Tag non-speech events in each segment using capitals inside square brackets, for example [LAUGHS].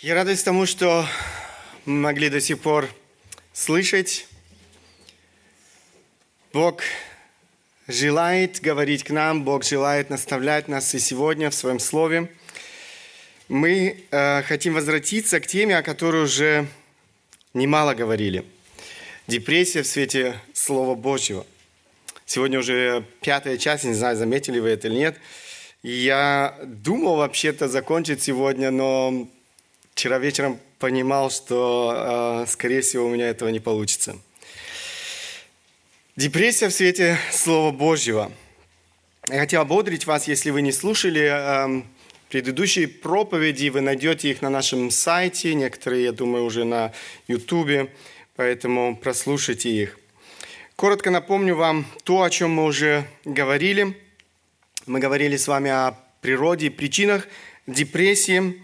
Я радуюсь тому, что мы могли до сих пор слышать. Бог желает говорить к нам, Бог желает наставлять нас и сегодня в Своем Слове. Мы э, хотим возвратиться к теме, о которой уже немало говорили. Депрессия в свете Слова Божьего. Сегодня уже пятая часть, не знаю, заметили вы это или нет. Я думал вообще-то закончить сегодня, но вчера вечером понимал, что, э, скорее всего, у меня этого не получится. Депрессия в свете Слова Божьего. Я хотел ободрить вас, если вы не слушали э, предыдущие проповеди, вы найдете их на нашем сайте, некоторые, я думаю, уже на YouTube, поэтому прослушайте их. Коротко напомню вам то, о чем мы уже говорили. Мы говорили с вами о природе и причинах депрессии –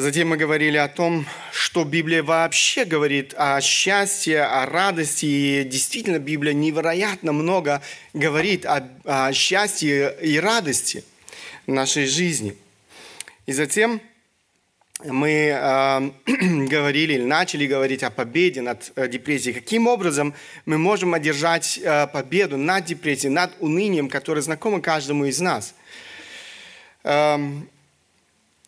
Затем мы говорили о том, что Библия вообще говорит о счастье, о радости. И действительно, Библия невероятно много говорит о, о счастье и радости нашей жизни. И затем мы э, [CLEARS THROAT] говорили или начали говорить о победе над э, депрессией. Каким образом мы можем одержать э, победу над депрессией, над унынием, которое знакомо каждому из нас. Э,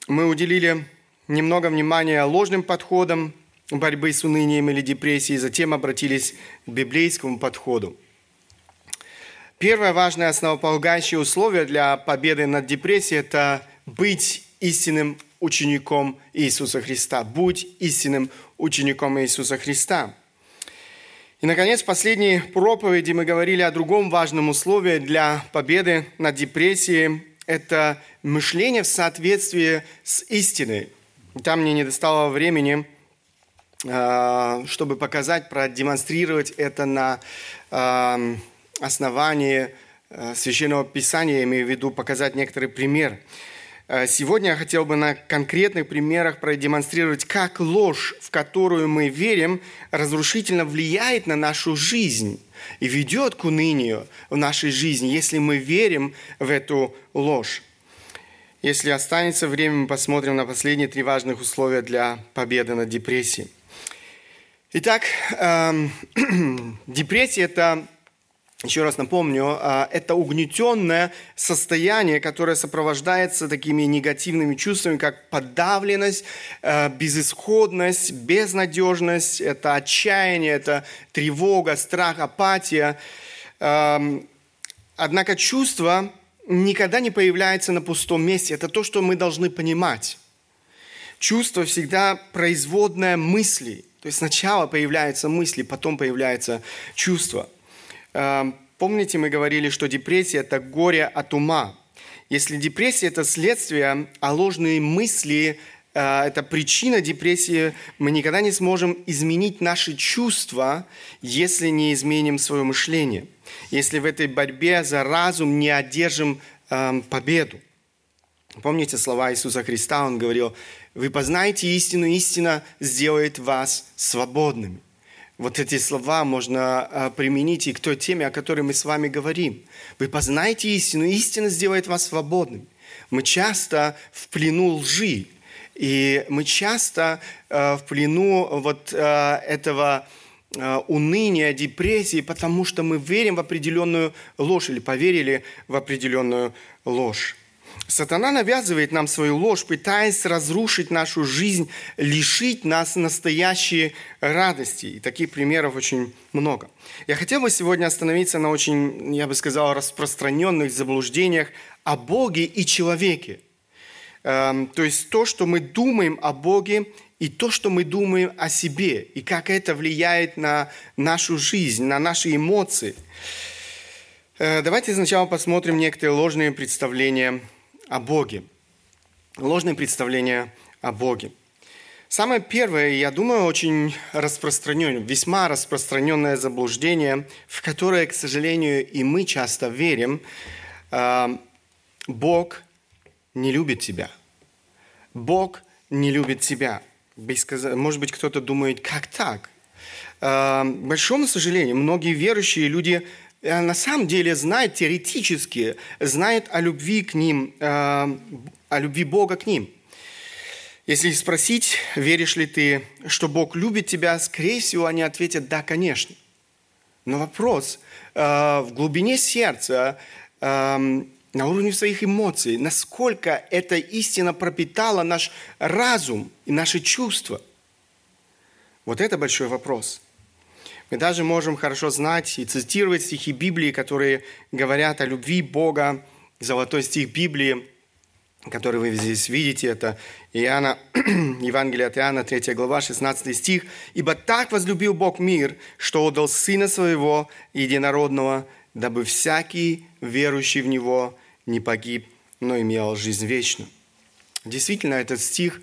мы уделили немного внимания ложным подходам борьбы с унынием или депрессией, затем обратились к библейскому подходу. Первое важное основополагающее условие для победы над депрессией – это быть истинным учеником Иисуса Христа. Будь истинным учеником Иисуса Христа. И, наконец, в последней проповеди мы говорили о другом важном условии для победы над депрессией. Это мышление в соответствии с истиной – там мне не достало времени, а, чтобы показать, продемонстрировать это на а, основании а, Священного Писания, я имею в виду показать некоторый пример. Сегодня я хотел бы на конкретных примерах продемонстрировать, как ложь, в которую мы верим, разрушительно влияет на нашу жизнь и ведет к унынию в нашей жизни, если мы верим в эту ложь. Если останется время, мы посмотрим на последние три важных условия для победы над депрессией. Итак, эм, [CLEARS THROAT] депрессия – это, еще раз напомню, э, это угнетенное состояние, которое сопровождается такими негативными чувствами, как подавленность, э, безысходность, безнадежность, это отчаяние, это тревога, страх, апатия. Эм, однако чувство никогда не появляется на пустом месте. Это то, что мы должны понимать. Чувство всегда производное мысли. То есть сначала появляются мысли, потом появляется чувство. Эм, помните, мы говорили, что депрессия – это горе от ума. Если депрессия – это следствие, а ложные мысли э, – это причина депрессии, мы никогда не сможем изменить наши чувства, если не изменим свое мышление – если в этой борьбе за разум не одержим победу. Помните слова Иисуса Христа? Он говорил, вы познаете истину, истина сделает вас свободными. Вот эти слова можно э, применить и к той теме, о которой мы с вами говорим. Вы познаете истину, истина сделает вас свободными. Мы часто в плену лжи, и мы часто э, в плену вот э, этого Э, уныния, депрессии, потому что мы верим в определенную ложь или поверили в определенную ложь. Сатана навязывает нам свою ложь, пытаясь разрушить нашу жизнь, лишить нас настоящей радости. И таких примеров очень много. Я хотел бы сегодня остановиться на очень, я бы сказал, распространенных заблуждениях о Боге и человеке. Эм, то есть то, что мы думаем о Боге и то, что мы думаем о себе, и как это влияет на нашу жизнь, на наши эмоции. Э, давайте сначала посмотрим некоторые ложные представления о Боге. Ложные представления о Боге. Самое первое, я думаю, очень распространенное, весьма распространенное заблуждение, в которое, к сожалению, и мы часто верим, э, Бог не любит тебя. Бог не любит тебя может быть, кто-то думает, как так? К большому сожалению, многие верующие люди э, на самом деле знают теоретически, знают о любви к ним, о любви Бога к ним. Если спросить, веришь ли ты, что Бог любит тебя, скорее всего, они ответят «да, конечно». Но вопрос э, в глубине сердца, э, на уровне своих эмоций, насколько эта истина пропитала наш разум и наши чувства. Вот это большой вопрос. Мы даже можем хорошо знать и цитировать стихи Библии, которые говорят о любви Бога. Золотой стих Библии, который вы здесь видите, это Иоанна, [CLEARS THROAT] Евангелие от Иоанна, 3 глава, 16 стих. «Ибо так возлюбил Бог мир, что отдал Сына Своего Единородного, дабы всякий, верующий в Него, не погиб, но имел жизнь вечную». Действительно, этот стих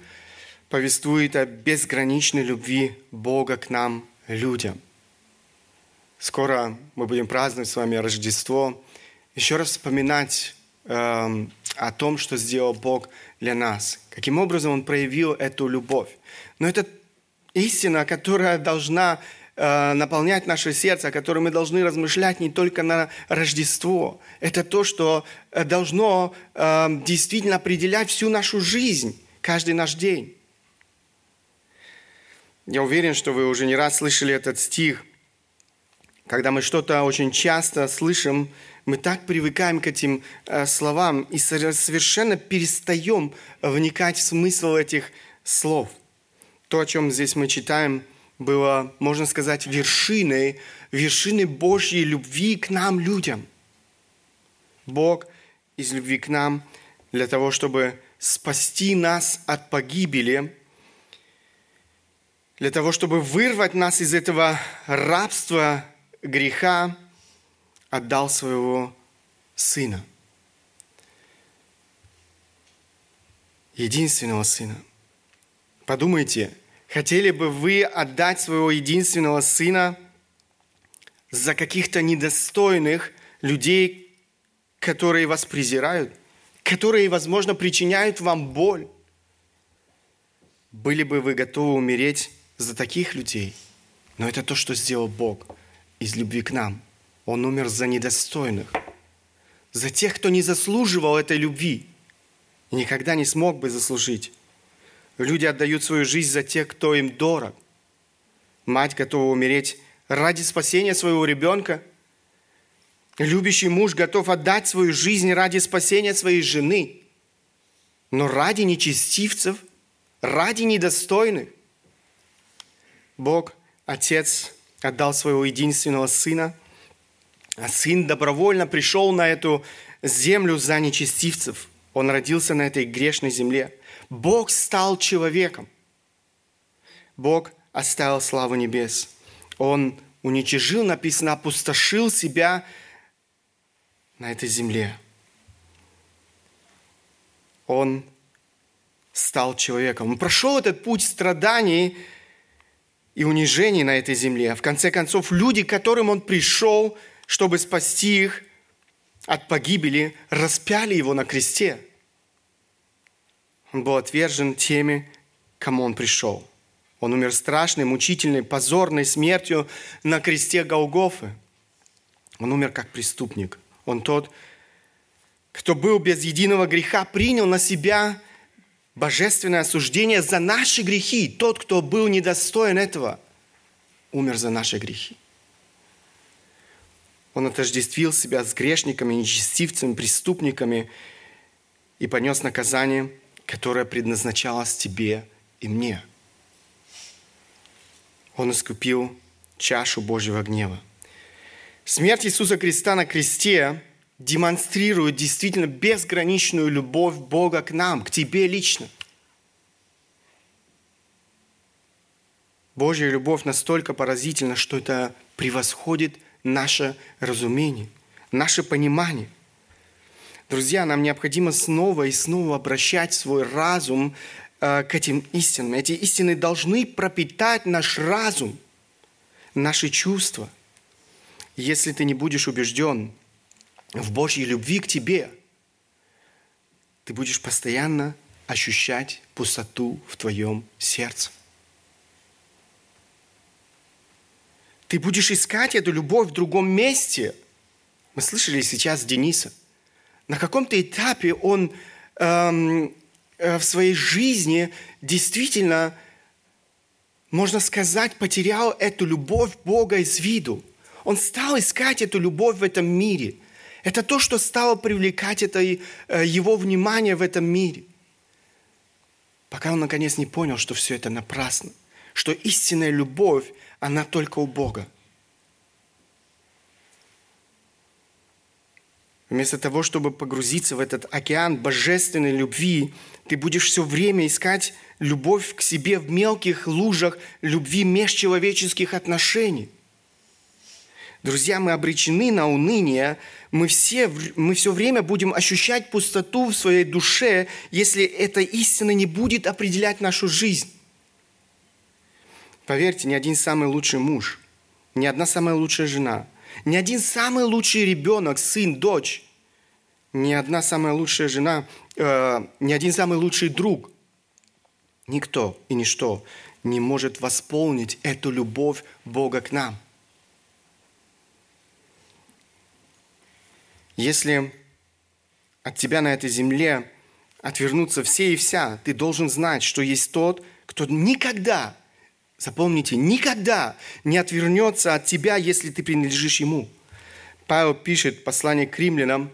повествует о безграничной любви Бога к нам, людям. Скоро мы будем праздновать с вами Рождество. Еще раз вспоминать э, о том, что сделал Бог для нас, каким образом Он проявил эту любовь. Но это истина, которая должна наполнять наше сердце, о котором мы должны размышлять не только на Рождество. Это то, что э, должно э, действительно определять всю нашу жизнь, каждый наш день. Я уверен, что вы уже не раз слышали этот стих. Когда мы что-то очень часто слышим, мы так привыкаем к этим словам и совершенно перестаем вникать в смысл этих слов. То, о чем здесь мы читаем – было, можно сказать, вершиной, вершиной Божьей любви к нам, людям. Бог из любви к нам для того, чтобы спасти нас от погибели, для того, чтобы вырвать нас из этого рабства греха, отдал своего Сына. Единственного Сына. Подумайте – Хотели бы вы отдать своего единственного сына за каких-то недостойных людей, которые вас презирают, которые, возможно, причиняют вам боль? Были бы вы готовы умереть за таких людей? Но это то, что сделал Бог из любви к нам. Он умер за недостойных, за тех, кто не заслуживал этой любви и никогда не смог бы заслужить. Люди отдают свою жизнь за тех, кто им дорог. Мать готова умереть ради спасения своего ребенка. Любящий муж готов отдать свою жизнь ради спасения своей жены. Но ради нечестивцев, ради недостойных. Бог, Отец, отдал своего единственного Сына, а Сын добровольно пришел на эту землю за нечестивцев. Он родился на этой грешной земле – Бог стал человеком. Бог оставил славу небес. Он уничижил, написано, опустошил себя на этой земле. Он стал человеком. Он прошел этот путь страданий и унижений на этой земле. В конце концов, люди, к которым он пришел, чтобы спасти их от погибели, распяли его на кресте – он был отвержен теми, кому он пришел. Он умер страшной, мучительной, позорной смертью на кресте Голгофы. Он умер как преступник. Он тот, кто был без единого греха, принял на себя божественное осуждение за наши грехи. Тот, кто был недостоин этого, умер за наши грехи. Он отождествил себя с грешниками, нечестивцами, преступниками и понес наказание – которая предназначалась тебе и мне. Он искупил чашу Божьего гнева. Смерть Иисуса Христа на кресте демонстрирует действительно безграничную любовь Бога к нам, к тебе лично. Божья любовь настолько поразительна, что это превосходит наше разумение, наше понимание. Друзья, нам необходимо снова и снова обращать свой разум э, к этим истинам. Эти истины должны пропитать наш разум, наши чувства. Если ты не будешь убежден в Божьей любви к тебе, ты будешь постоянно ощущать пустоту в твоем сердце. Ты будешь искать эту любовь в другом месте. Мы слышали сейчас Дениса – на каком-то этапе он эм, э, в своей жизни действительно, можно сказать, потерял эту любовь Бога из виду. Он стал искать эту любовь в этом мире. Это то, что стало привлекать это, э, его внимание в этом мире. Пока он наконец не понял, что все это напрасно. Что истинная любовь, она только у Бога. Вместо того, чтобы погрузиться в этот океан божественной любви, ты будешь все время искать любовь к себе в мелких лужах любви межчеловеческих отношений. Друзья, мы обречены на уныние, мы все, мы все время будем ощущать пустоту в своей душе, если эта истина не будет определять нашу жизнь. Поверьте, ни один самый лучший муж, ни одна самая лучшая жена – ни один самый лучший ребенок, сын, дочь, ни одна самая лучшая жена, э, ни один самый лучший друг, никто и ничто не может восполнить эту любовь Бога к нам. Если от тебя на этой земле отвернутся все и вся, ты должен знать, что есть тот, кто никогда Запомните, никогда не отвернется от тебя, если ты принадлежишь Ему. Павел пишет послание к римлянам,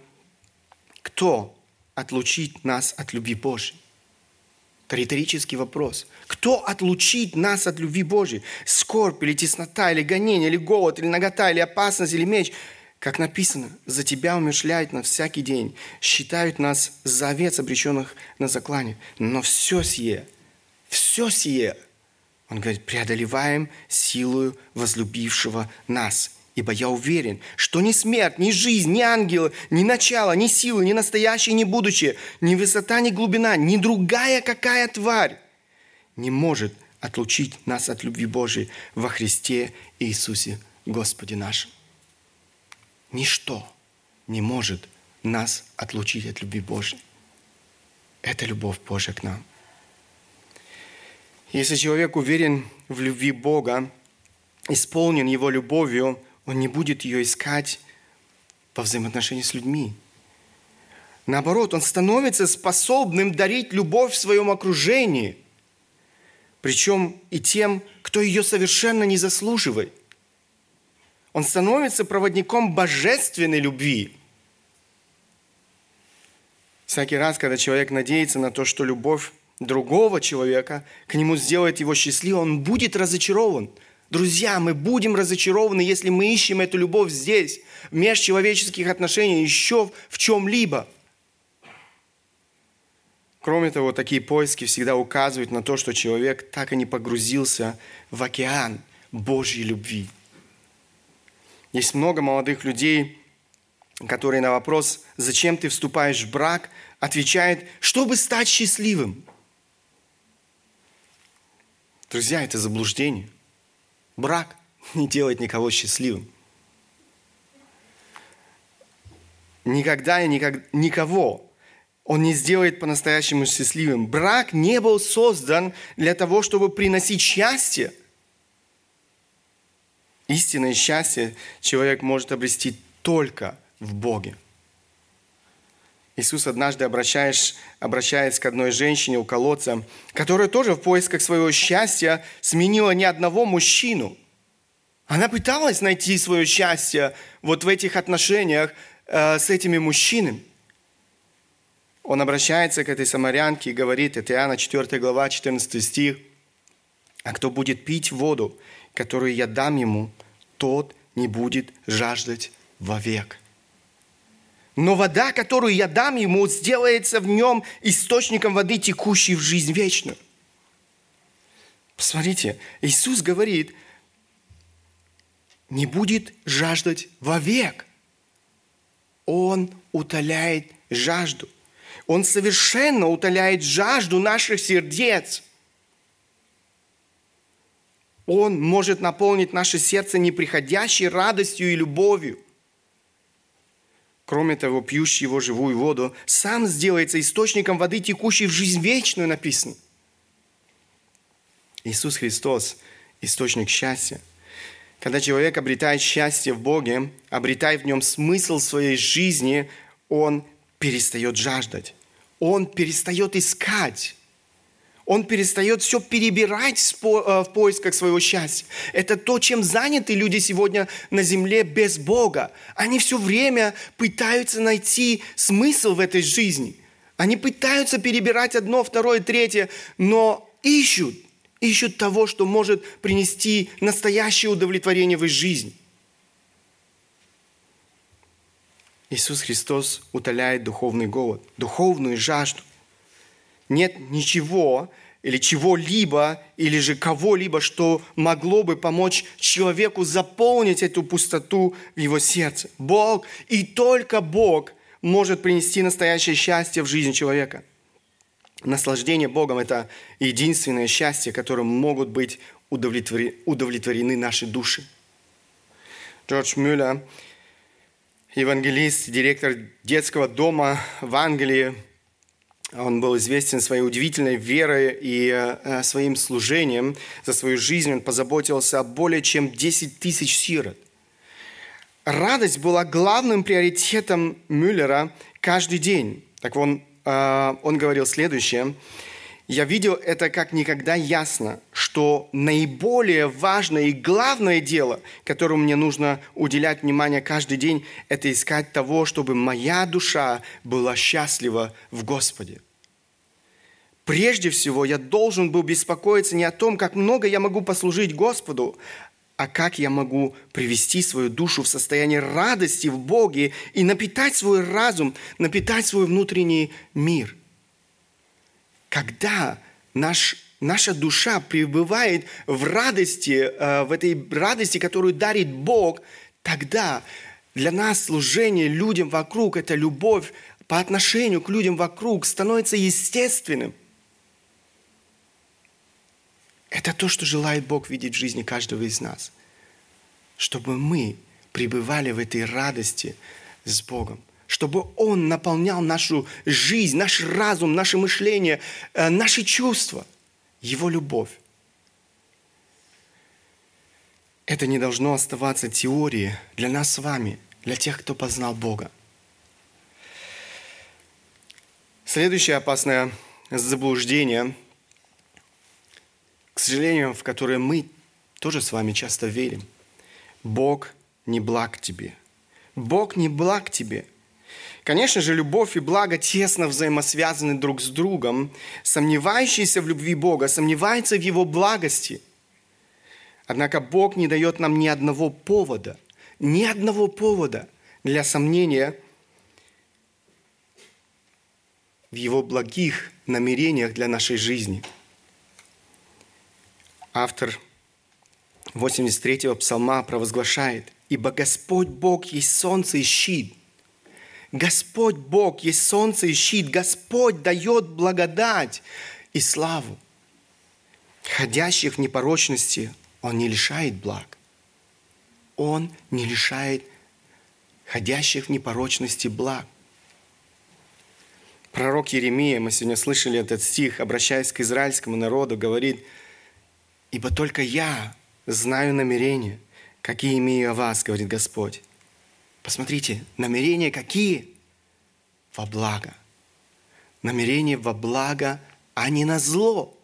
кто отлучит нас от любви Божьей? Это риторический вопрос. Кто отлучит нас от любви Божьей? Скорбь или теснота, или гонение, или голод, или нагота, или опасность, или меч. Как написано, за тебя умершляют на всякий день, считают нас за овец, обреченных на заклане. Но все сие, все сие – он говорит, преодолеваем силою возлюбившего нас. Ибо я уверен, что ни смерть, ни жизнь, ни ангелы, ни начало, ни силы, ни настоящее, ни будущее, ни высота, ни глубина, ни другая какая тварь не может отлучить нас от любви Божией во Христе Иисусе Господе нашим. Ничто не может нас отлучить от любви Божией. Это любовь Божья к нам. Если человек уверен в любви Бога, исполнен Его любовью, он не будет ее искать по взаимоотношению с людьми. Наоборот, он становится способным дарить любовь в своем окружении, причем и тем, кто ее совершенно не заслуживает. Он становится проводником божественной любви. Всякий раз, когда человек надеется на то, что любовь другого человека, к нему сделает его счастливым, он будет разочарован. Друзья, мы будем разочарованы, если мы ищем эту любовь здесь, в межчеловеческих отношениях, еще в чем-либо. Кроме того, такие поиски всегда указывают на то, что человек так и не погрузился в океан Божьей любви. Есть много молодых людей, которые на вопрос, зачем ты вступаешь в брак, отвечают, чтобы стать счастливым. Друзья, это заблуждение. Брак не делает никого счастливым. Никогда и никак, никого он не сделает по-настоящему счастливым. Брак не был создан для того, чтобы приносить счастье. Истинное счастье человек может обрести только в Боге. Иисус однажды обращаясь, обращается к одной женщине у колодца, которая тоже в поисках своего счастья сменила не одного мужчину. Она пыталась найти свое счастье вот в этих отношениях э, с этими мужчинами. Он обращается к этой самарянке и говорит, это Иоанна 4 глава, 14 стих, «А кто будет пить воду, которую я дам ему, тот не будет жаждать вовек» но вода, которую я дам ему, сделается в нем источником воды, текущей в жизнь вечную. Посмотрите, Иисус говорит, не будет жаждать вовек. Он утоляет жажду. Он совершенно утоляет жажду наших сердец. Он может наполнить наше сердце неприходящей радостью и любовью – Кроме того, пьющий его живую воду, сам сделается источником воды, текущей в жизнь вечную, написано. Иисус Христос – источник счастья. Когда человек обретает счастье в Боге, обретает в нем смысл своей жизни, он перестает жаждать. он перестает искать. Он перестает все перебирать э, в поисках своего счастья. Это то, чем заняты люди сегодня на земле без Бога. Они все время пытаются найти смысл в этой жизни. Они пытаются перебирать одно, второе, третье, но ищут, ищут того, что может принести настоящее удовлетворение в их жизни. Иисус Христос утоляет духовный голод, духовную жажду. Нет ничего или чего-либо, или же кого-либо, что могло бы помочь человеку заполнить эту пустоту в его сердце. Бог и только Бог может принести настоящее счастье в жизнь человека. Наслаждение Богом – это единственное счастье, которым могут быть удовлетворены наши души. Джордж Мюллер евангелист, директор детского дома в Англии. Он был известен своей удивительной верой и э, своим служением. За свою жизнь он позаботился о более чем 10 тысяч сирот. Радость была главным приоритетом Мюллера каждый день. Так он, э, он говорил следующее – я видел это как никогда ясно, что наиболее важное и главное дело, которому мне нужно уделять внимание каждый день, это искать того, чтобы моя душа была счастлива в Господе. Прежде всего, я должен был беспокоиться не о том, как много я могу послужить Господу, а как я могу привести свою душу в состояние радости в Боге и напитать свой разум, напитать свой внутренний мир – когда наш, наша душа пребывает в радости, э, в этой радости, которую дарит Бог, тогда для нас служение людям вокруг, эта любовь по отношению к людям вокруг становится естественным. Это то, что желает Бог видеть в жизни каждого из нас. Чтобы мы пребывали в этой радости с Богом чтобы Он наполнял нашу жизнь, наш разум, наше мышление, э, наши чувства, Его любовь. Это не должно оставаться теорией для нас с вами, для тех, кто познал Бога. Следующее опасное заблуждение, к сожалению, в которое мы тоже с вами часто верим. Бог не благ тебе. Бог не благ тебе. Конечно же, любовь и благо тесно взаимосвязаны друг с другом. Сомневающийся в любви Бога сомневается в Его благости. Однако Бог не дает нам ни одного повода, ни одного повода для сомнения в Его благих намерениях для нашей жизни. Автор 83-го псалма провозглашает, «Ибо Господь Бог есть солнце и щит, Господь Бог есть солнце и щит. Господь дает благодать и славу. Ходящих в непорочности Он не лишает благ. Он не лишает ходящих в непорочности благ. Пророк Еремия, мы сегодня слышали этот стих, обращаясь к израильскому народу, говорит, «Ибо только я знаю намерения, какие имею о вас, говорит Господь, Посмотрите, намерения какие? Во благо. Намерения во благо, а не на зло.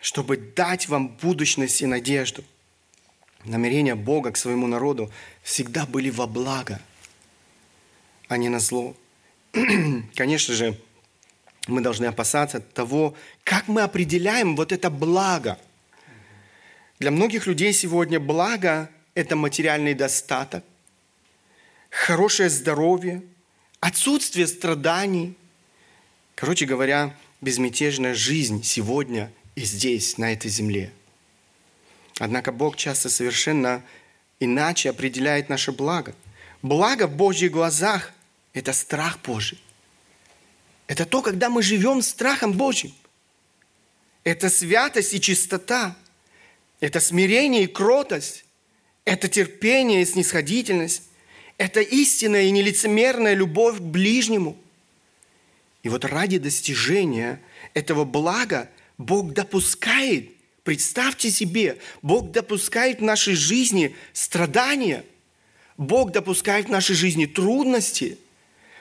Чтобы дать вам будущность и надежду. Намерения Бога к своему народу всегда были во благо, а не на зло. [CLEARS THROAT] Конечно же, мы должны опасаться того, как мы определяем вот это благо. Для многих людей сегодня благо это материальный достаток, хорошее здоровье, отсутствие страданий. Короче говоря, безмятежная жизнь сегодня и здесь, на этой земле. Однако Бог часто совершенно иначе определяет наше благо. Благо в Божьих глазах – это страх Божий. Это то, когда мы живем страхом Божьим. Это святость и чистота. Это смирение и кротость. Это терпение и снисходительность. Это истинная и нелицемерная любовь к ближнему. И вот ради достижения этого блага Бог допускает, представьте себе, Бог допускает в нашей жизни страдания, Бог допускает в нашей жизни трудности,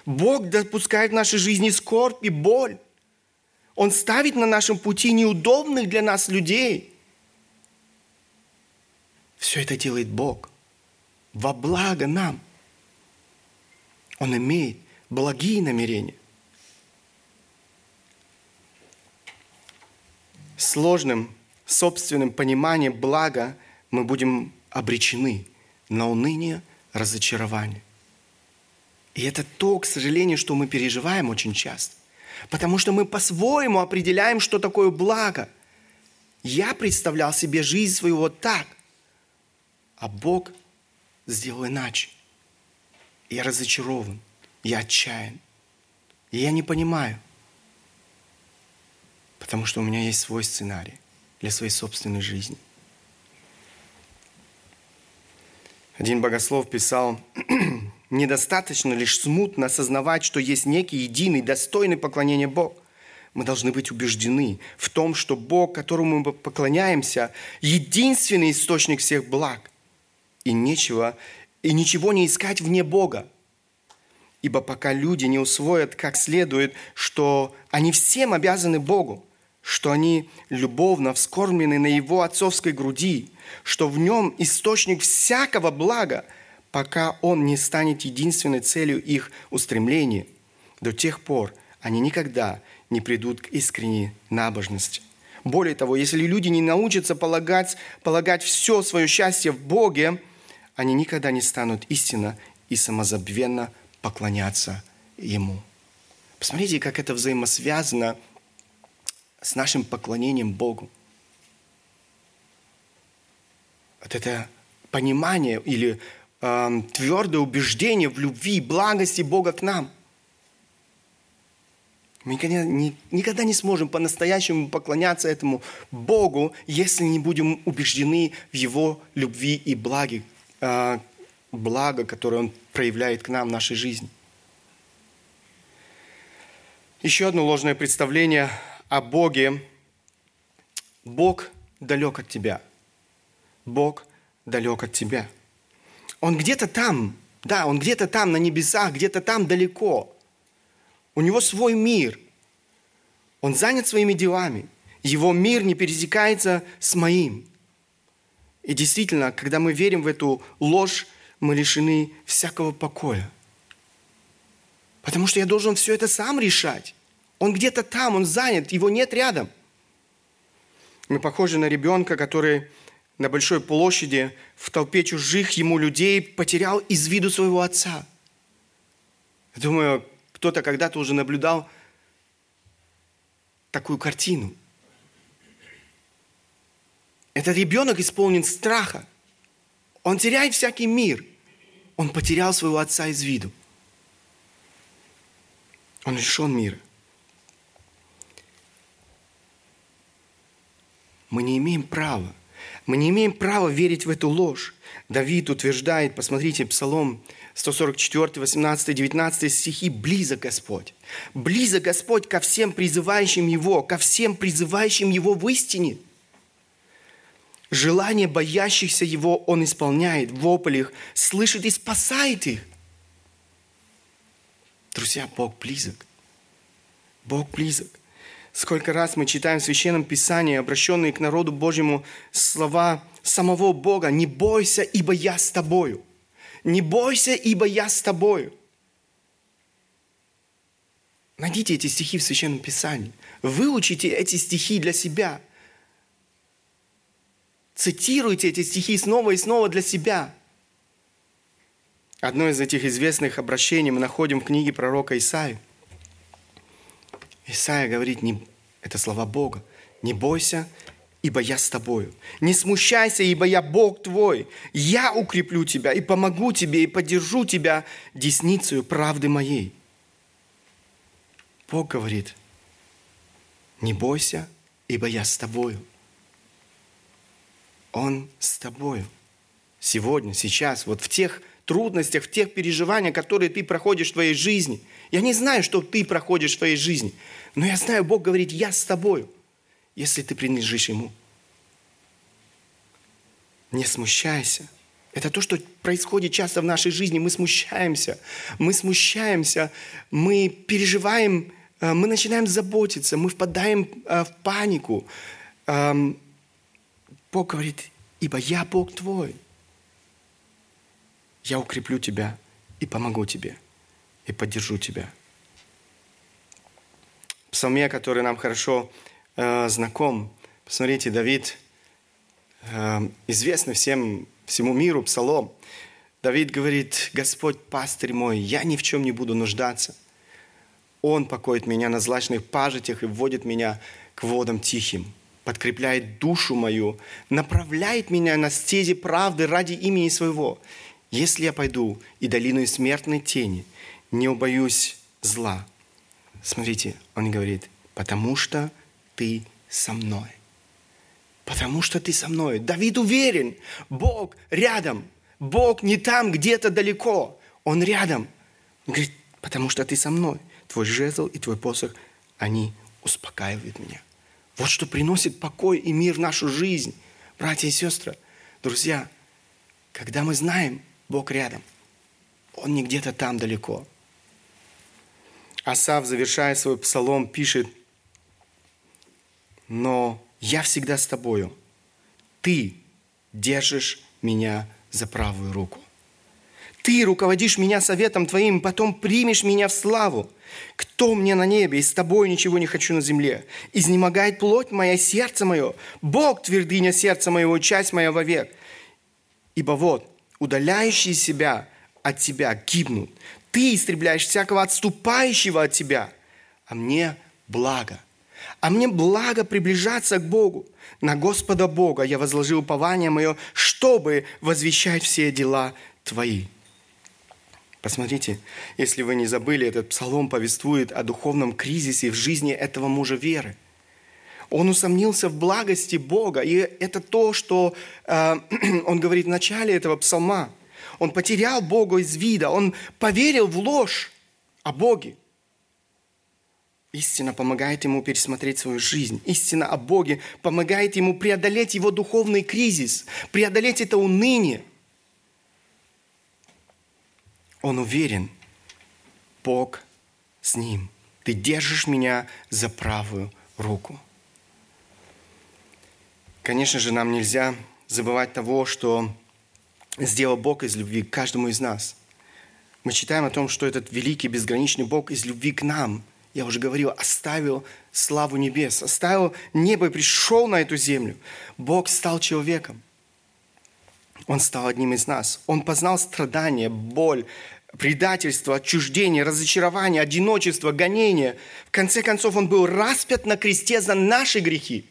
Бог допускает в нашей жизни скорбь и боль. Он ставит на нашем пути неудобных для нас людей. Все это делает Бог во благо нам. Он имеет благие намерения. Сложным собственным пониманием блага мы будем обречены на уныние, разочарование. И это то, к сожалению, что мы переживаем очень часто. Потому что мы по-своему определяем, что такое благо. Я представлял себе жизнь свою вот так, а Бог сделал иначе. Я разочарован, я отчаян. И я не понимаю, потому что у меня есть свой сценарий для своей собственной жизни. Один богослов писал, [CLEARS THROAT] недостаточно лишь смутно осознавать, что есть некий единый, достойный поклонения Бог. Мы должны быть убеждены в том, что Бог, которому мы поклоняемся, единственный источник всех благ. И нечего, и ничего не искать вне Бога. Ибо пока люди не усвоят как следует, что они всем обязаны Богу, что они любовно вскормлены на Его отцовской груди, что в нем источник всякого блага – пока он не станет единственной целью их устремления. До тех пор они никогда не придут к искренней набожности. Более того, если люди не научатся полагать, полагать все свое счастье в Боге, они никогда не станут истинно и самозабвенно поклоняться Ему. Посмотрите, как это взаимосвязано с нашим поклонением Богу. Вот это понимание или э, твердое убеждение в любви и благости Бога к нам. Мы никогда не, никогда не сможем по-настоящему поклоняться этому Богу, если не будем убеждены в Его любви и благе, благо, которое Он проявляет к нам в нашей жизни. Еще одно ложное представление о Боге. Бог далек от тебя. Бог далек от тебя – он где-то там, да, он где-то там на небесах, где-то там далеко. У него свой мир. Он занят своими делами. Его мир не пересекается с моим. И действительно, когда мы верим в эту ложь, мы лишены всякого покоя. Потому что я должен все это сам решать. Он где-то там, он занят, его нет рядом. Мы похожи на ребенка, который на большой площади в толпе чужих ему людей потерял из виду своего отца. Думаю, кто-то когда-то уже наблюдал такую картину. Этот ребенок исполнен страха. Он теряет всякий мир. Он потерял своего отца из виду. Он лишен мира. Мы не имеем права мы не имеем права верить в эту ложь. Давид утверждает, посмотрите, Псалом 144, 18, 19 стихи, «Близок Господь». Близок Господь ко всем призывающим Его, ко всем призывающим Его в истине. Желание боящихся Его Он исполняет, вопль их, слышит и спасает их. Друзья, Бог близок. Бог близок. Сколько раз мы читаем в Священном Писании, обращенные к народу Божьему, слова самого Бога. «Не бойся, ибо я с тобою». «Не бойся, ибо я с тобою». Найдите эти стихи в Священном Писании. Выучите эти стихи для себя. Цитируйте эти стихи снова и снова для себя. Одно из этих известных обращений мы находим в книге пророка Исаия. Исаия говорит, не, это слова Бога, не бойся, ибо я с тобою. Не смущайся, ибо я Бог твой. Я укреплю тебя и помогу тебе, и поддержу тебя десницей правды моей. Бог говорит, не бойся, ибо я с тобою. Он с тобою. Сегодня, сейчас, вот в тех трудностях, в тех переживаниях, которые ты проходишь в твоей жизни. Я не знаю, что ты проходишь в твоей жизни, но я знаю, Бог говорит, я с тобою, если ты принадлежишь Ему. Не смущайся, Это то, что происходит часто в нашей жизни. Мы смущаемся, мы смущаемся, мы переживаем, э, мы начинаем заботиться, мы впадаем э, в панику. Бог говорит, ибо я Бог твой. Я укреплю тебя и помогу тебе, и поддержу тебя. Псалме, который нам хорошо э, знаком, посмотрите, Давид, э, известный всем всему миру псалом. Давид говорит, Господь пастырь мой, я ни в чем не буду нуждаться. Он покоит меня на злачных пажитях и вводит меня к водам тихим, подкрепляет душу мою, направляет меня на стези правды ради имени своего. Если я пойду и долину смертной тени, не убоюсь зла. Смотрите, он говорит, потому что ты со мной потому что ты со мной. Давид уверен, Бог рядом. Бог не там, где-то далеко. Он рядом. Он говорит, потому что ты со мной. Твой жезл и твой посох, они успокаивают меня. Вот что приносит покой и мир в нашу жизнь. Братья и сестры, друзья, когда мы знаем, Бог рядом, Он не где-то там далеко. Асав, завершая свой псалом, пишет, но я всегда с тобою. Ты держишь меня за правую руку. Ты руководишь меня советом Твоим, потом примешь меня в славу. Кто мне на небе, и с Тобой ничего не хочу на земле? Изнемогает плоть моя, сердце мое. Бог твердыня сердца моего, часть моя вовек. Ибо вот, удаляющие себя от Тебя гибнут. Ты истребляешь всякого отступающего от Тебя, а мне благо – а мне благо приближаться к Богу. На Господа Бога я возложил упование мое, чтобы возвещать все дела Твои. Посмотрите, если вы не забыли, этот псалом повествует о духовном кризисе в жизни этого мужа веры. Он усомнился в благости Бога, и это то, что э, [CLEARS THROAT] он говорит в начале этого псалма. Он потерял Бога из вида, он поверил в ложь о Боге. Истина помогает ему пересмотреть свою жизнь. Истина о Боге помогает ему преодолеть его духовный кризис, преодолеть это уныние. Он уверен, Бог с ним. Ты держишь меня за правую руку. Конечно же, нам нельзя забывать того, что сделал Бог из любви к каждому из нас. Мы читаем о том, что этот великий безграничный Бог из любви к нам – я уже говорил, оставил славу небес, оставил небо и пришел на эту землю. Бог стал человеком. Он стал одним из нас. Он познал страдания, боль, предательство, отчуждение, разочарование, одиночество, гонение. В конце концов, он был распят на кресте за наши грехи.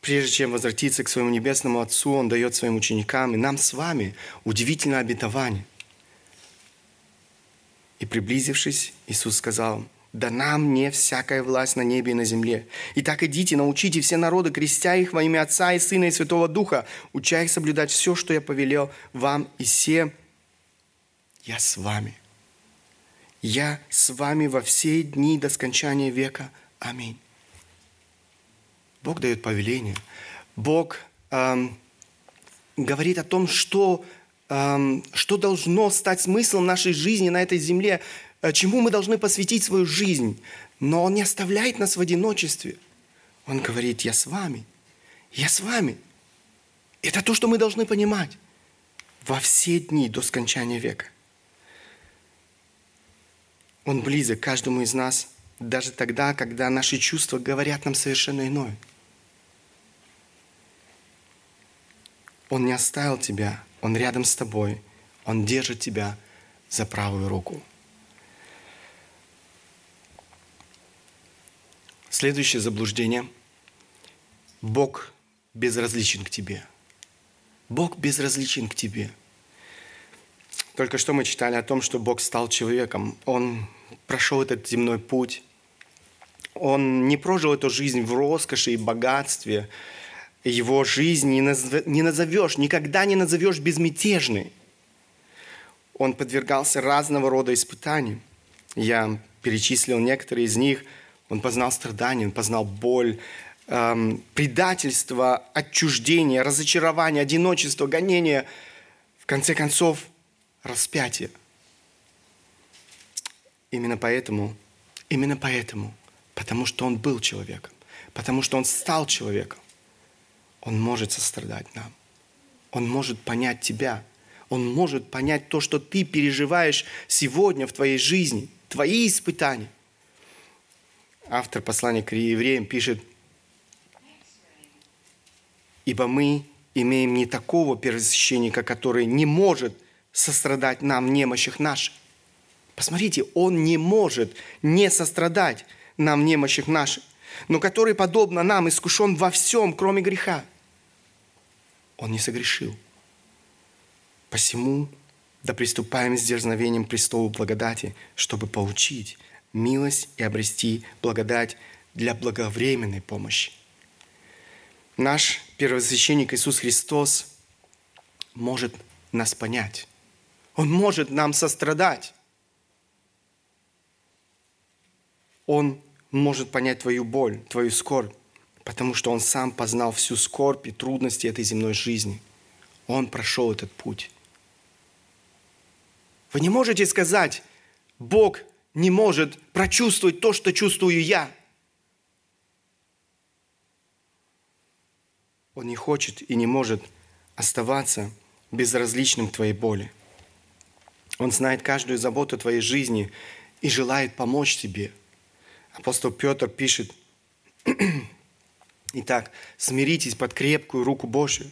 Прежде чем возвратиться к своему небесному Отцу, Он дает своим ученикам и нам с вами удивительное обетование. И приблизившись, Иисус сказал, «Да нам мне всякая власть на небе и на земле. Итак, идите, научите все народы, крестя их во имя Отца и Сына и Святого Духа, уча их соблюдать все, что я повелел вам, и все я с вами. Я с вами во все дни до скончания века. Аминь». Бог дает повеление. Бог эм, говорит о том, что что должно стать смыслом нашей жизни на этой земле, чему мы должны посвятить свою жизнь. Но Он не оставляет нас в одиночестве. Он говорит, я с вами, я с вами. Это то, что мы должны понимать во все дни до скончания века. Он близок каждому из нас, даже тогда, когда наши чувства говорят нам совершенно иное. Он не оставил тебя, он рядом с тобой. Он держит тебя за правую руку. Следующее заблуждение. Бог безразличен к тебе. Бог безразличен к тебе. Только что мы читали о том, что Бог стал человеком. Он прошел этот земной путь. Он не прожил эту жизнь в роскоши и богатстве, его жизнь не назовешь, никогда не назовешь безмятежной. Он подвергался разного рода испытаниям. Я перечислил некоторые из них. Он познал страдания, он познал боль, эм, предательство, отчуждение, разочарование, одиночество, гонение, в конце концов, распятие. Именно поэтому, именно поэтому, потому что он был человеком, потому что он стал человеком, он может сострадать нам. Он может понять тебя. Он может понять то, что ты переживаешь сегодня в твоей жизни, твои испытания. Автор послания к евреям пишет, «Ибо мы имеем не такого первосвященника, который не может сострадать нам в немощах наших». Посмотрите, он не может не сострадать нам в немощах наших, но который, подобно нам, искушен во всем, кроме греха. Он не согрешил. Посему да приступаем с дерзновением престолу благодати, чтобы получить милость и обрести благодать для благовременной помощи. Наш первосвященник Иисус Христос может нас понять. Он может нам сострадать. Он может понять твою боль, твою скорбь, потому что Он сам познал всю скорбь и трудности этой земной жизни. Он прошел этот путь. Вы не можете сказать, Бог не может прочувствовать то, что чувствую я. Он не хочет и не может оставаться безразличным к твоей боли. Он знает каждую заботу твоей жизни и желает помочь тебе. Апостол Петр пишет, [CLEARS THROAT] Итак, смиритесь под крепкую руку Божию.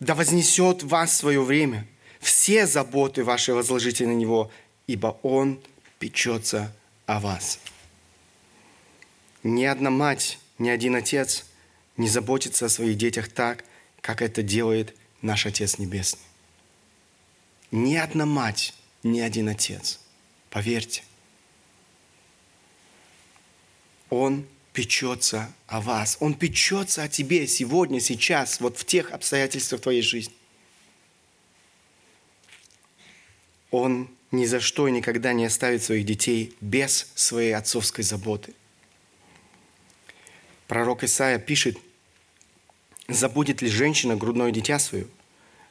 Да вознесет вас свое время. Все заботы ваши возложите на Него, ибо Он печется о вас. Ни одна мать, ни один отец не заботится о своих детях так, как это делает наш Отец Небесный. Ни одна мать, ни один отец. Поверьте. Он печется о вас. Он печется о тебе сегодня, сейчас, вот в тех обстоятельствах твоей жизни. Он ни за что и никогда не оставит своих детей без своей отцовской заботы. Пророк Исаия пишет, «Забудет ли женщина грудное дитя свое,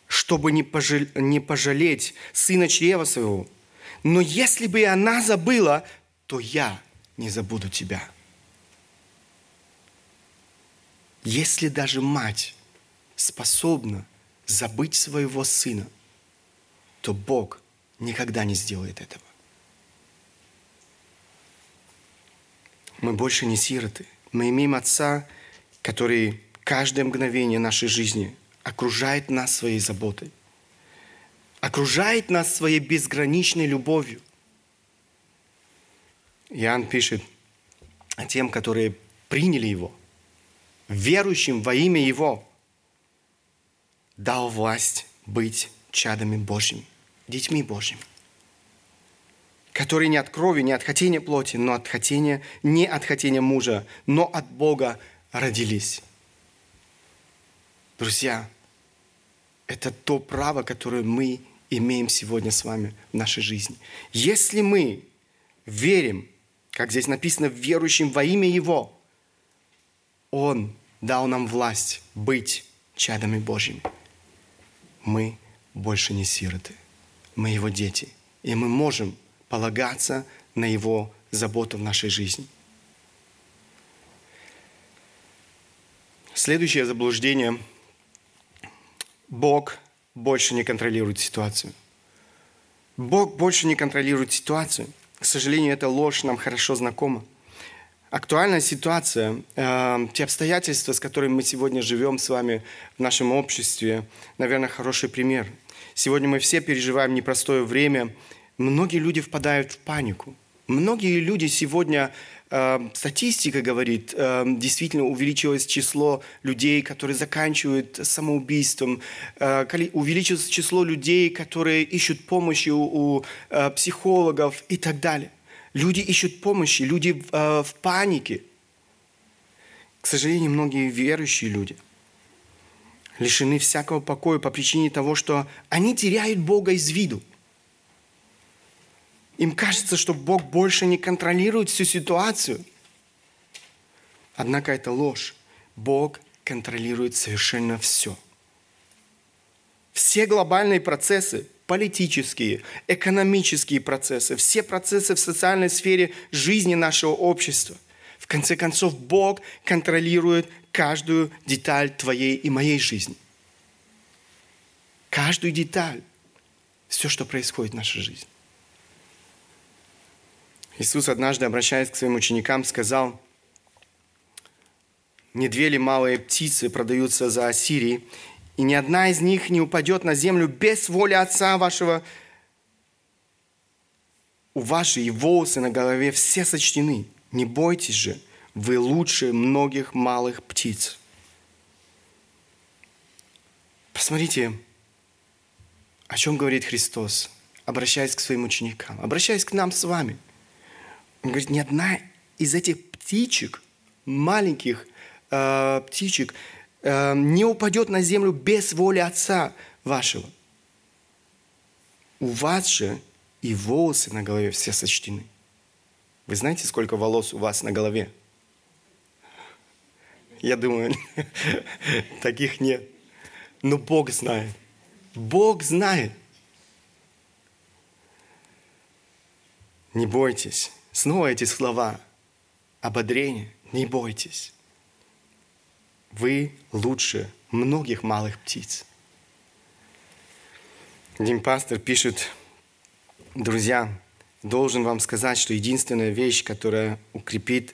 чтобы не, пожалеть, не пожалеть сына чрева своего? Но если бы и она забыла, то я не забуду тебя». Если даже мать способна забыть своего сына, то Бог никогда не сделает этого. Мы больше не сироты. Мы имеем Отца, который каждое мгновение нашей жизни окружает нас своей заботой, окружает нас своей безграничной любовью. Иоанн пишет о тем, которые приняли Его – верующим во имя Его, дал власть быть чадами Божьими, детьми Божьими, которые не от крови, не от хотения плоти, но от хотения, не от хотения мужа, но от Бога родились. Друзья, это то право, которое мы имеем сегодня с вами в нашей жизни. Если мы верим, как здесь написано, верующим во имя Его – он дал нам власть быть чадами Божьими. Мы больше не сироты. Мы Его дети. И мы можем полагаться на Его заботу в нашей жизни. Следующее заблуждение. Бог больше не контролирует ситуацию. Бог больше не контролирует ситуацию. К сожалению, эта ложь нам хорошо знакома актуальная ситуация, э, те обстоятельства, с которыми мы сегодня живем с вами в нашем обществе, наверное, хороший пример. Сегодня мы все переживаем непростое время. Многие люди впадают в панику. Многие люди сегодня, э, статистика говорит, э, действительно увеличилось число людей, которые заканчивают самоубийством, э, увеличилось число людей, которые ищут помощи у, у э, психологов и так далее – Люди ищут помощи, люди э, в панике. К сожалению, многие верующие люди лишены всякого покоя по причине того, что они теряют Бога из виду. Им кажется, что Бог больше не контролирует всю ситуацию. Однако это ложь. Бог контролирует совершенно все. Все глобальные процессы, политические, экономические процессы, все процессы в социальной сфере жизни нашего общества. В конце концов, Бог контролирует каждую деталь твоей и моей жизни. Каждую деталь. Все, что происходит в нашей жизни. Иисус однажды, обращаясь к своим ученикам, сказал, «Не две ли малые птицы продаются за Ассирии, и ни одна из них не упадет на землю без воли Отца вашего. У и волосы на голове все сочтены. Не бойтесь же, вы лучше многих малых птиц. Посмотрите, о чем говорит Христос, обращаясь к своим ученикам, обращаясь к нам с вами. Он говорит, ни одна из этих птичек, маленьких э, птичек, Эм, не упадет на землю без воли Отца вашего. У вас же и волосы на голове все сочтены. Вы знаете, сколько волос у вас на голове? Я думаю, [LAUGHS] таких нет. Но Бог знает. Бог знает. Не бойтесь. Снова эти слова ободрения. Не бойтесь. Вы лучше многих малых птиц. Один пастор пишет, друзья, должен вам сказать, что единственная вещь, которая укрепит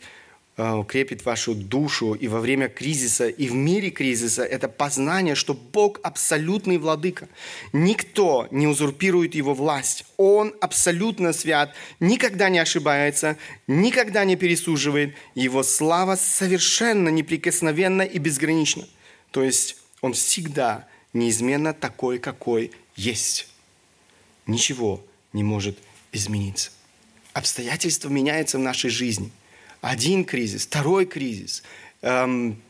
Э, укрепит вашу душу и во время кризиса, и в мире кризиса, это познание, что Бог абсолютный владыка. Никто не узурпирует его власть. Он абсолютно свят, никогда не ошибается, никогда не пересуживает. Его слава совершенно неприкосновенна и безгранична. То есть он всегда неизменно такой, какой есть. Ничего не может измениться. Обстоятельства меняются в нашей жизни – один кризис, второй кризис, эм,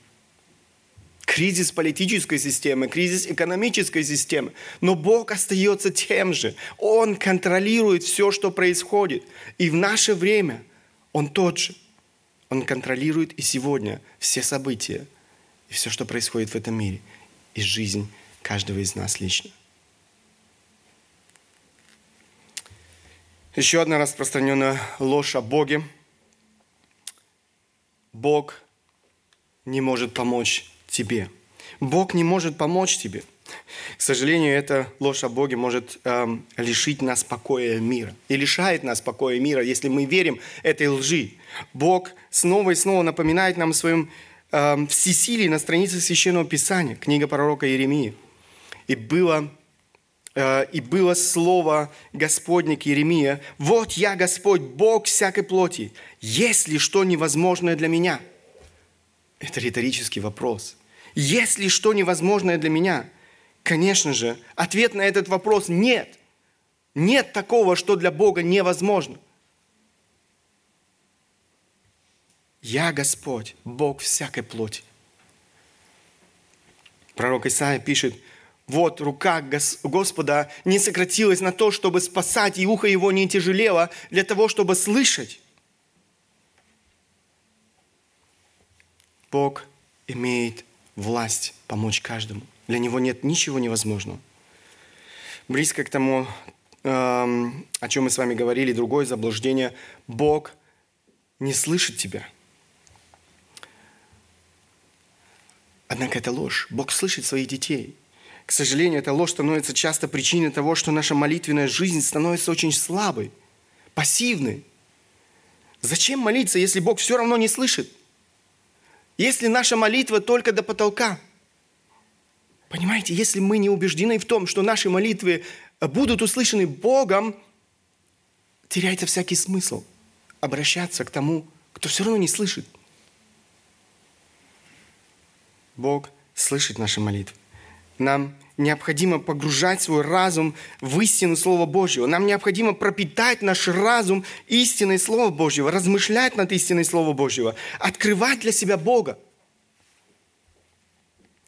кризис политической системы, кризис экономической системы. Но Бог остается тем же. Он контролирует все, что происходит. И в наше время Он тот же. Он контролирует и сегодня все события, и все, что происходит в этом мире, и жизнь каждого из нас лично. Еще одна распространенная ложь о Боге – Бог не может помочь тебе. Бог не может помочь тебе. К сожалению, эта ложь о Боге может эм, лишить нас покоя мира. И лишает нас покоя мира, если мы верим этой лжи. Бог снова и снова напоминает нам о своем эм, всесилии на странице Священного Писания, книга пророка Иеремии. И было и было слово Господне к Иеремия, «Вот я, Господь, Бог всякой плоти, есть ли что невозможное для меня?» Это риторический вопрос. Есть ли что невозможное для меня? Конечно же, ответ на этот вопрос – нет. Нет такого, что для Бога невозможно. Я Господь, Бог всякой плоти. Пророк Исаия пишет – вот рука Господа не сократилась на то, чтобы спасать, и ухо его не тяжелело для того, чтобы слышать. Бог имеет власть помочь каждому. Для него нет ничего невозможного. Близко к тому, эм, о чем мы с вами говорили, другое заблуждение. Бог не слышит тебя. Однако это ложь. Бог слышит своих детей – к сожалению, эта ложь становится часто причиной того, что наша молитвенная жизнь становится очень слабой, пассивной. Зачем молиться, если Бог все равно не слышит? Если наша молитва только до потолка? Понимаете, если мы не убеждены в том, что наши молитвы будут услышаны Богом, теряется всякий смысл обращаться к тому, кто все равно не слышит. Бог слышит наши молитвы. Нам необходимо погружать свой разум в истину Слова Божьего. Нам необходимо пропитать наш разум истиной Слова Божьего, размышлять над истиной Слова Божьего, открывать для себя Бога.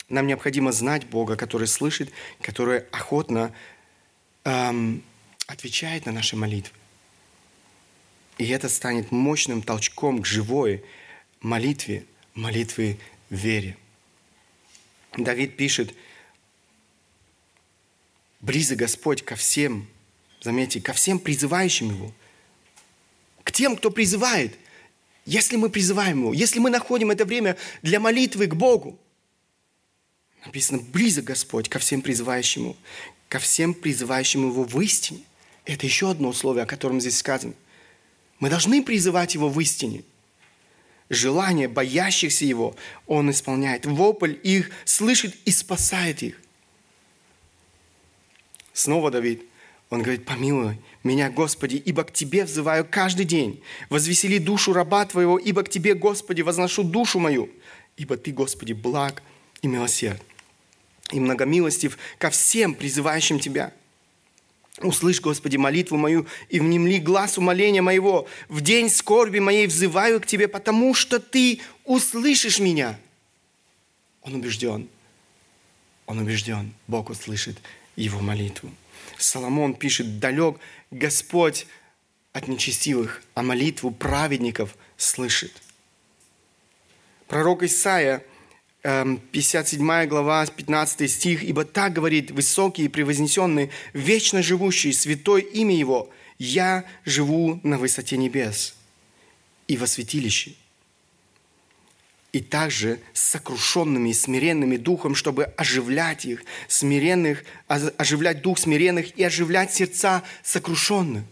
Нам необходимо знать Бога, который слышит, который охотно эм, отвечает на наши молитвы. И это станет мощным толчком к живой молитве молитвы в вере. Давид пишет, близок Господь ко всем, заметьте, ко всем призывающим Его, к тем, кто призывает. Если мы призываем Его, если мы находим это время для молитвы к Богу, написано, близок Господь ко всем призывающим Его, ко всем призывающим Его в истине. Это еще одно условие, о котором здесь сказано. Мы должны призывать Его в истине. Желание боящихся Его Он исполняет. Вопль их слышит и спасает их. Снова Давид. Он говорит, помилуй меня, Господи, ибо к Тебе взываю каждый день. Возвесели душу раба Твоего, ибо к Тебе, Господи, возношу душу мою. Ибо Ты, Господи, благ и милосерд, и многомилостив ко всем призывающим Тебя. Услышь, Господи, молитву мою и внемли глаз умоления моего. В день скорби моей взываю к Тебе, потому что Ты услышишь меня. Он убежден. Он убежден. Бог услышит его молитву. Соломон пишет, далек Господь от нечестивых, а молитву праведников слышит. Пророк Исаия, 57 эм, глава, 15 стих, «Ибо так говорит высокий и превознесенный, вечно живущий, святой имя Его, я живу на высоте небес и во святилище, и также с сокрушенными и смиренными духом, чтобы оживлять их, смиренных, оживлять дух смиренных и оживлять сердца сокрушенных.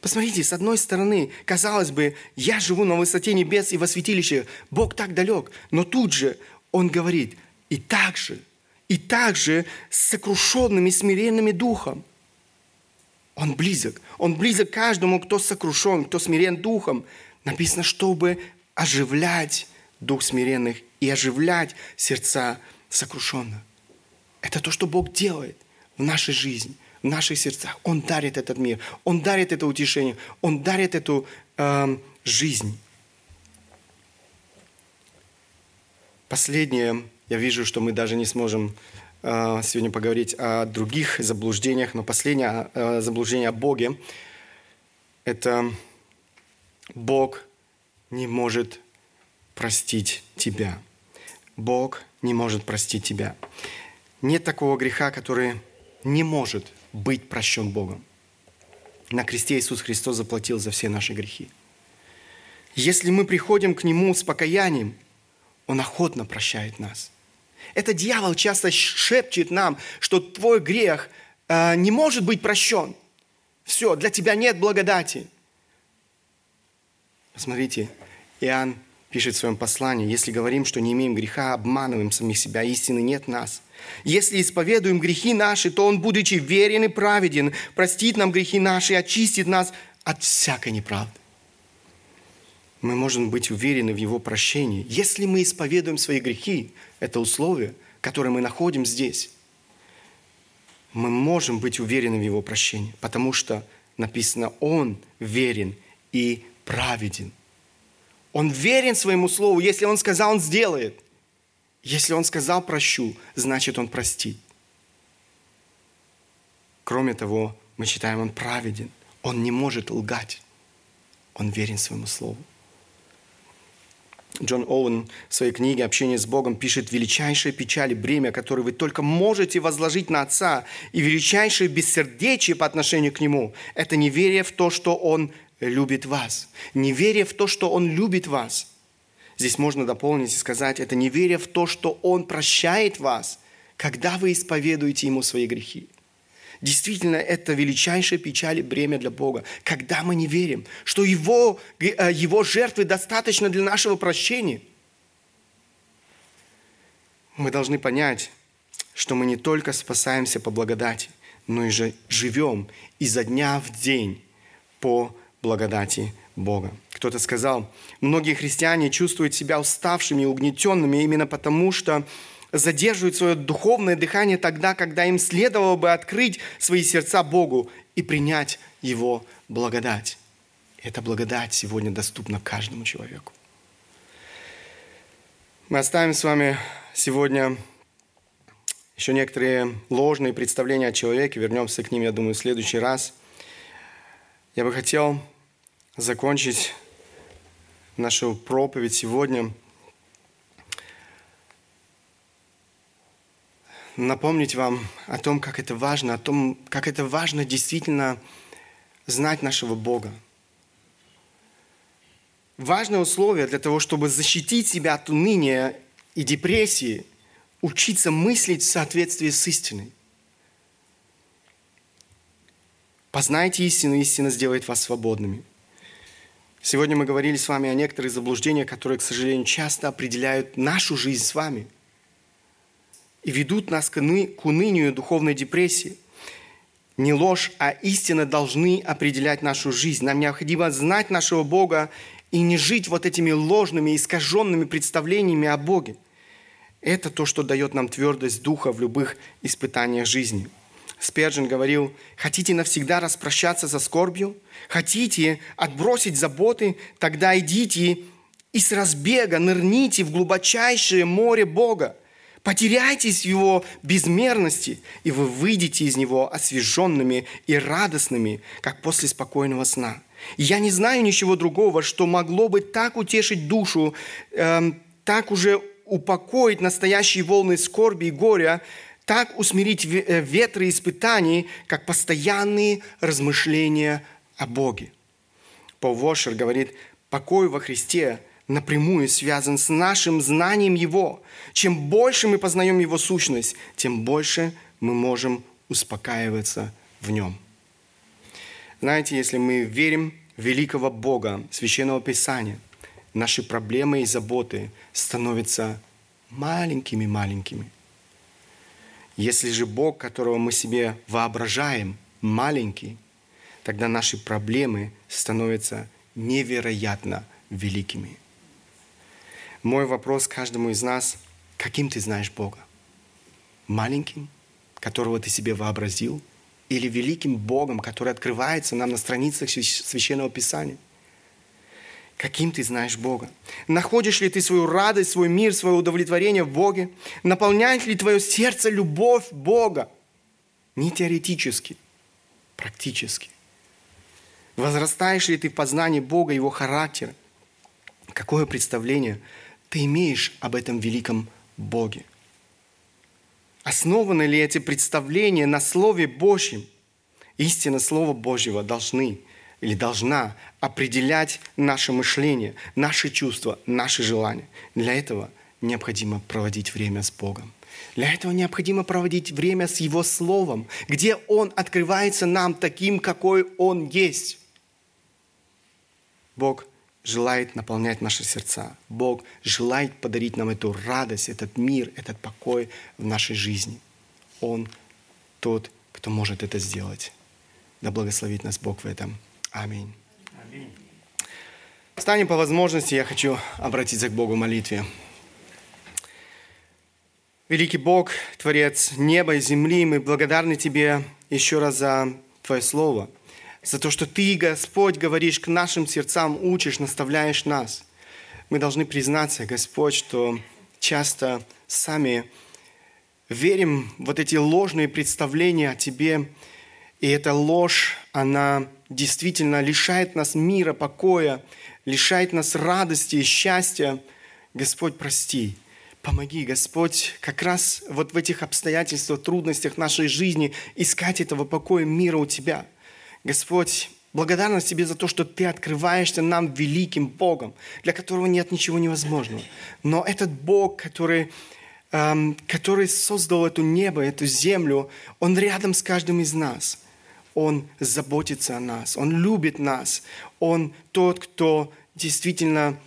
Посмотрите, с одной стороны, казалось бы, я живу на высоте небес и во святилище, Бог так далек, но тут же Он говорит, и также, и также с сокрушенными, смиренными духом. Он близок. Он близок каждому, кто сокрушен, кто смирен духом. Написано, чтобы оживлять дух смиренных и оживлять сердца сокрушенных. Это то, что Бог делает в нашей жизни, в наших сердцах. Он дарит этот мир, Он дарит это утешение, Он дарит эту э, жизнь. Последнее, я вижу, что мы даже не сможем э, сегодня поговорить о других заблуждениях, но последнее э, заблуждение о Боге – это Бог не может простить тебя. Бог не может простить тебя. Нет такого греха, который не может быть прощен Богом. На кресте Иисус Христос заплатил за все наши грехи. Если мы приходим к Нему с покаянием, Он охотно прощает нас. Это дьявол часто шепчет нам, что твой грех э, не может быть прощен. Все, для тебя нет благодати. Посмотрите, Иоанн пишет в своем послании, если говорим, что не имеем греха, обманываем самих себя, истины нет нас. Если исповедуем грехи наши, то Он, будучи верен и праведен, простит нам грехи наши и очистит нас от всякой неправды. Мы можем быть уверены в Его прощении. Если мы исповедуем свои грехи, это условие, которое мы находим здесь, мы можем быть уверены в Его прощении, потому что написано, Он верен и праведен – он верен своему слову. Если он сказал, он сделает. Если он сказал прощу, значит он простит. Кроме того, мы считаем, он праведен. Он не может лгать. Он верен своему слову. Джон Оуэн в своей книге «Общение с Богом» пишет «Величайшая печаль и бремя, которое вы только можете возложить на Отца, и величайшее бессердечие по отношению к Нему – это неверие в то, что Он любит вас. Неверие в то, что Он любит вас. Здесь можно дополнить и сказать, это неверие в то, что Он прощает вас, когда вы исповедуете Ему свои грехи. Действительно, это величайшая печаль и бремя для Бога, когда мы не верим, что Его, э, его жертвы достаточно для нашего прощения. Мы должны понять, что мы не только спасаемся по благодати, но и же живем изо дня в день по благодати Бога. Кто-то сказал, многие христиане чувствуют себя уставшими и угнетенными именно потому, что задерживают свое духовное дыхание тогда, когда им следовало бы открыть свои сердца Богу и принять Его благодать. Эта благодать сегодня доступна каждому человеку. Мы оставим с вами сегодня еще некоторые ложные представления о человеке. Вернемся к ним, я думаю, в следующий раз. Я бы хотел закончить нашу проповедь сегодня, напомнить вам о том, как это важно, о том, как это важно действительно знать нашего Бога. Важное условие для того, чтобы защитить себя от уныния и депрессии, учиться мыслить в соответствии с истиной. Познайте истину, истина сделает вас свободными – Сегодня мы говорили с вами о некоторых заблуждениях, которые, к сожалению, часто определяют нашу жизнь с вами и ведут нас к унынию духовной депрессии. Не ложь, а истина должны определять нашу жизнь. Нам необходимо знать нашего Бога и не жить вот этими ложными, искаженными представлениями о Боге. Это то, что дает нам твердость духа в любых испытаниях жизни. Сперджин говорил, хотите навсегда распрощаться со скорбью? Хотите отбросить заботы? Тогда идите и с разбега нырните в глубочайшее море Бога. Потеряйтесь в Его безмерности, и вы выйдете из Него освеженными и радостными, как после спокойного сна – я не знаю ничего другого, что могло бы так утешить душу, эм, так уже упокоить настоящие волны скорби и горя, так усмирить э, ветры испытаний, как постоянные размышления о Боге. Пол Вошер говорит, покой во Христе напрямую связан с нашим знанием Его. Чем больше мы познаем Его сущность, тем больше мы можем успокаиваться в Нем. Знаете, если мы верим в великого Бога, Священного Писания, наши проблемы и заботы становятся маленькими-маленькими. Если же Бог, которого мы себе воображаем, маленький, тогда наши проблемы становятся невероятно великими. Мой вопрос каждому из нас, каким ты знаешь Бога? Маленьким, которого ты себе вообразил – или великим Богом, который открывается нам на страницах Священного Писания. Каким ты знаешь Бога? Находишь ли ты свою радость, свой мир, свое удовлетворение в Боге? Наполняет ли твое сердце любовь Бога? Не теоретически, практически. Возрастаешь ли ты в познании Бога, Его характера? Какое представление ты имеешь об этом великом Боге? Основаны ли эти представления на Слове Божьем? Истина Слова Божьего должны или должна определять наше мышление, наши чувства, наши желания. Для этого необходимо проводить время с Богом. Для этого необходимо проводить время с Его Словом, где Он открывается нам таким, какой Он есть. Бог желает наполнять наши сердца. Бог желает подарить нам эту радость, этот мир, этот покой в нашей жизни. Он тот, кто может это сделать. Да благословит нас Бог в этом. Аминь. Аминь. Встанем по возможности, я хочу обратиться к Богу в молитве. Великий Бог, Творец неба и земли, мы благодарны Тебе еще раз за Твое Слово – за то, что Ты, Господь, говоришь к нашим сердцам, учишь, наставляешь нас. Мы должны признаться, Господь, что часто сами верим в вот эти ложные представления о Тебе, и эта ложь, она действительно лишает нас мира, покоя, лишает нас радости и счастья. Господь, прости, помоги, Господь, как раз вот в этих обстоятельствах, трудностях нашей жизни искать этого покоя, мира у Тебя – Господь, благодарность Тебе за то, что Ты открываешься нам великим Богом, для которого нет ничего невозможного. Но этот Бог, который, эм, который создал эту небо, эту землю, Он рядом с каждым из нас. Он заботится о нас, Он любит нас. Он тот, кто действительно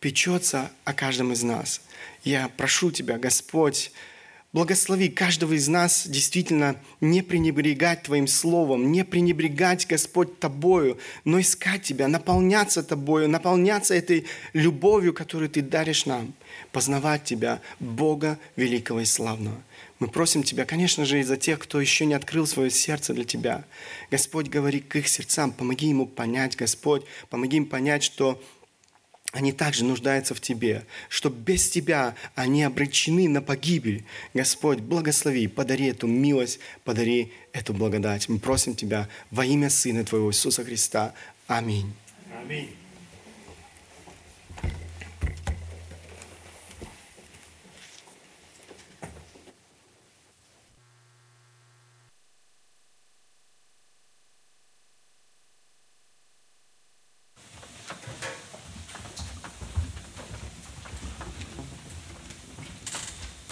печется о каждом из нас. Я прошу Тебя, Господь, Благослови каждого из нас действительно не пренебрегать Твоим Словом, не пренебрегать, Господь, Тобою, но искать Тебя, наполняться Тобою, наполняться этой любовью, которую Ты даришь нам, познавать Тебя, Бога великого и славного. Мы просим Тебя, конечно же, и за тех, кто еще не открыл свое сердце для Тебя. Господь, говори к их сердцам, помоги ему понять, Господь, помоги им понять, что они также нуждаются в Тебе, что без Тебя они обречены на погибель. Господь, благослови, подари эту милость, подари эту благодать. Мы просим Тебя во имя Сына Твоего Иисуса Христа. Аминь. Аминь.